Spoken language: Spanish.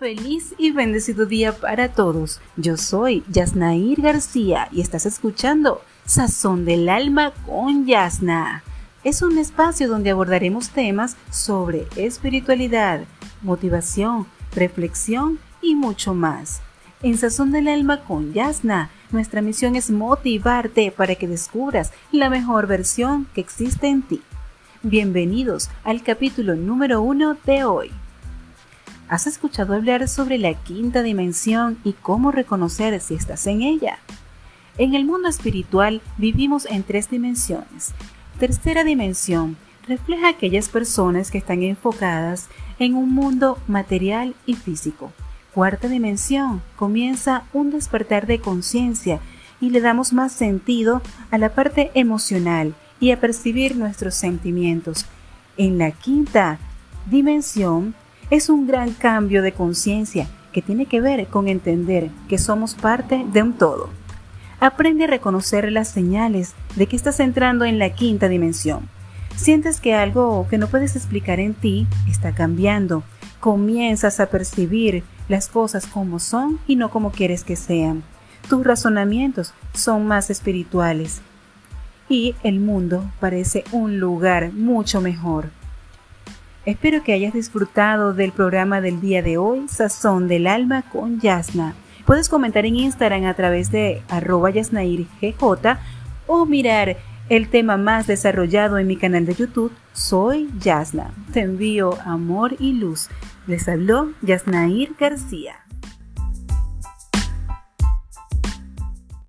Feliz y bendecido día para todos. Yo soy Yasnair García y estás escuchando Sazón del Alma con Yasna. Es un espacio donde abordaremos temas sobre espiritualidad, motivación, reflexión y mucho más. En Sazón del Alma con Yasna, nuestra misión es motivarte para que descubras la mejor versión que existe en ti. Bienvenidos al capítulo número uno de hoy. ¿Has escuchado hablar sobre la quinta dimensión y cómo reconocer si estás en ella? En el mundo espiritual vivimos en tres dimensiones. Tercera dimensión refleja aquellas personas que están enfocadas en un mundo material y físico. Cuarta dimensión comienza un despertar de conciencia y le damos más sentido a la parte emocional y a percibir nuestros sentimientos. En la quinta dimensión es un gran cambio de conciencia que tiene que ver con entender que somos parte de un todo. Aprende a reconocer las señales de que estás entrando en la quinta dimensión. Sientes que algo que no puedes explicar en ti está cambiando. Comienzas a percibir las cosas como son y no como quieres que sean. Tus razonamientos son más espirituales. Y el mundo parece un lugar mucho mejor. Espero que hayas disfrutado del programa del día de hoy, Sazón del Alma con Yasna. Puedes comentar en Instagram a través de arroba yasnairgj o mirar el tema más desarrollado en mi canal de YouTube, Soy Yasna. Te envío amor y luz. Les habló Yasnair García.